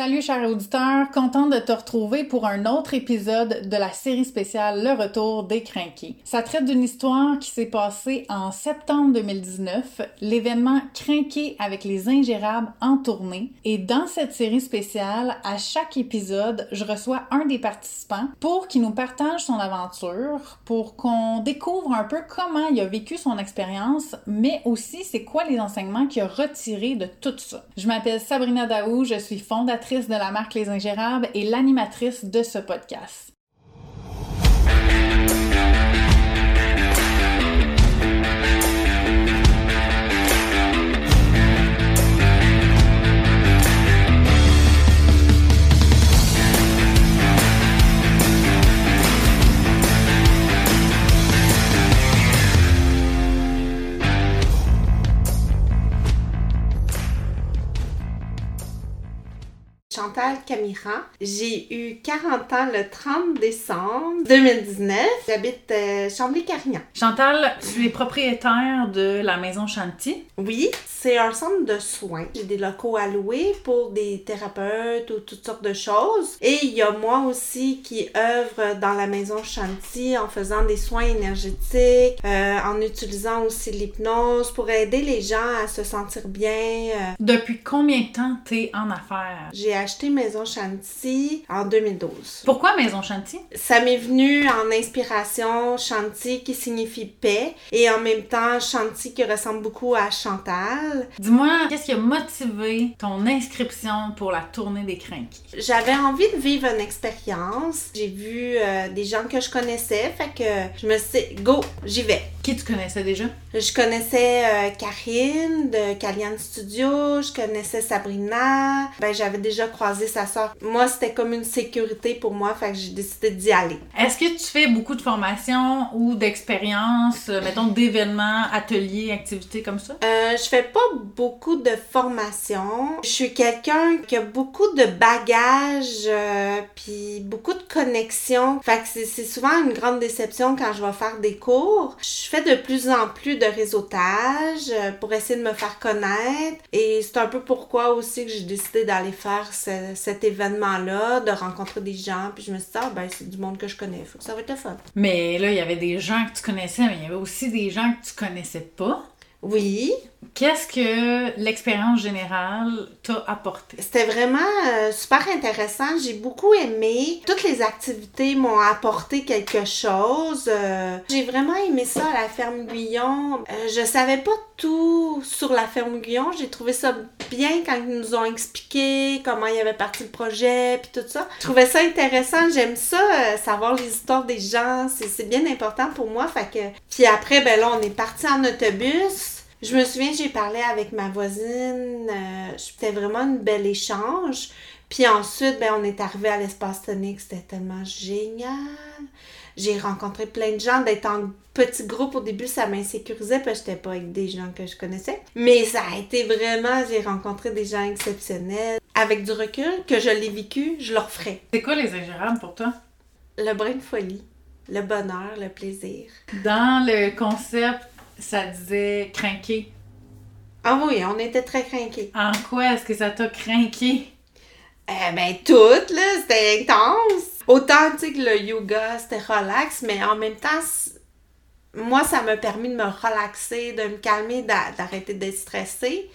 Salut chers auditeurs, contente de te retrouver pour un autre épisode de la série spéciale Le Retour des Crinqués. Ça traite d'une histoire qui s'est passée en septembre 2019, l'événement Crinqué avec les ingérables en tournée. Et dans cette série spéciale, à chaque épisode, je reçois un des participants pour qu'il nous partage son aventure, pour qu'on découvre un peu comment il a vécu son expérience, mais aussi c'est quoi les enseignements qu'il a retirés de tout ça. Je m'appelle Sabrina Daou, je suis fondatrice de la marque Les Ingérables et l'animatrice de ce podcast. Chantal Camiran. J'ai eu 40 ans le 30 décembre 2019. J'habite euh, Chambly-Carignan. Chantal, tu es propriétaire de la maison Chanty. Oui, c'est un centre de soins. J'ai des locaux à louer pour des thérapeutes ou toutes sortes de choses. Et il y a moi aussi qui œuvre dans la maison Chanty en faisant des soins énergétiques, euh, en utilisant aussi l'hypnose pour aider les gens à se sentir bien. euh. Depuis combien de temps t'es en affaires? J'ai acheté Maison Chanty en 2012. Pourquoi Maison Chanty? Ça m'est venu en inspiration Chanty qui signifie paix et en même temps Chanty qui ressemble beaucoup à Chantal. Dis-moi, qu'est-ce qui a motivé ton inscription pour la tournée des Crinqués? J'avais envie de vivre une expérience. J'ai vu euh, des gens que je connaissais, fait que je me suis dit, go, j'y vais. Qui tu connaissais déjà? Je connaissais euh, Karine de Kalian Studio, je connaissais Sabrina, ben j'avais déjà croisé sa soeur. Moi, c'était comme une sécurité pour moi, fait que j'ai décidé d'y aller. Est-ce que tu fais beaucoup de formations ou d'expériences, euh, mettons d'événements, ateliers, activités comme ça? Euh, je fais pas beaucoup de formation. Je suis quelqu'un qui a beaucoup de bagages, euh, puis beaucoup de connexions. Fait que c'est- c'est souvent une grande déception quand je vais faire des cours. Je fais de plus en plus de réseautage euh, pour essayer de me faire connaître. Et c'est un peu pourquoi aussi que j'ai décidé d'aller faire ce- cet événement-là, de rencontrer des gens. Puis je me suis dit, ah ben c'est du monde que je connais. Faut que ça va être le fun. Mais là, il y avait des gens que tu connaissais, mais il y avait aussi des gens que tu connaissais pas. Oui, Qu'est-ce que l'expérience générale t'a apporté? C'était vraiment euh, super intéressant. J'ai beaucoup aimé. Toutes les activités m'ont apporté quelque chose. Euh, j'ai vraiment aimé ça à la ferme Guyon. Euh, je savais pas tout sur la ferme Guyon. J'ai trouvé ça bien quand ils nous ont expliqué comment il y avait parti le projet puis tout ça. Je trouvais ça intéressant. J'aime ça, savoir les histoires des gens. C'est c'est bien important pour moi. Fait que... Puis après, ben là, on est parti en autobus. Je me souviens, j'ai parlé avec ma voisine. euh, c'était vraiment un bel échange. Puis ensuite, ben, on est arrivé à l'espace tonique. C'était tellement génial. J'ai rencontré plein de gens. D'être en petit groupe au début, ça m'insécurisait parce que j'étais pas avec des gens que je connaissais. Mais ça a été vraiment, j'ai rencontré des gens exceptionnels. Avec du recul, que je l'ai vécu, je le referais. C'est quoi les ingérables pour toi? Le brin de folie, le bonheur, le plaisir. Dans le concept, ça disait craquer. Ah oui, on était très craqués. En quoi est-ce que ça t'a craqué? Eh ben, tout, là, c'était intense. Autant, tu sais, que le yoga, c'était relax, mais en même temps, moi, ça m'a permis de me relaxer, de me calmer, d'a- d'arrêter d'être stressée.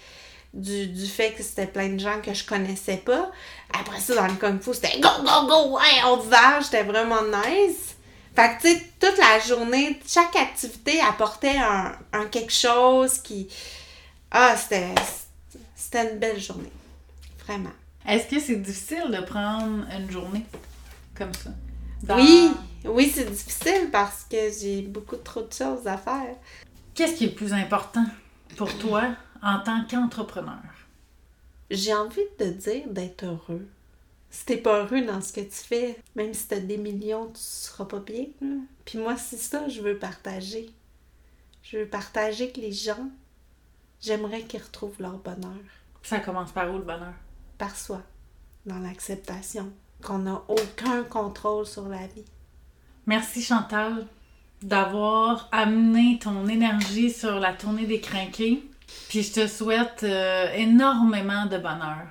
Du, du fait que c'était plein de gens que je connaissais pas. Après ça, dans le Kung Fu, c'était go, go, go, ouais, on va, j'étais vraiment nice. Fait que, tu sais, toute la journée, chaque activité apportait un, un quelque chose qui. Ah, c'était. C'était une belle journée. Vraiment. Est-ce que c'est difficile de prendre une journée comme ça? Dans- Oui, oui, c'est difficile parce que j'ai beaucoup trop de choses à faire. Qu'est-ce qui est le plus important pour toi en tant qu'entrepreneur? J'ai envie de te dire d'être heureux. Si t'es pas heureux dans ce que tu fais, même si t'as des millions, tu seras pas bien. là. Puis moi, c'est ça, je veux partager. Je veux partager que les gens, j'aimerais qu'ils retrouvent leur bonheur Ça commence par où le bonheur? par soi, dans l'acceptation, qu'on n'a aucun contrôle sur la vie. Merci Chantal d'avoir amené ton énergie sur la tournée des crinqués. Puis je te souhaite euh, énormément de bonheur.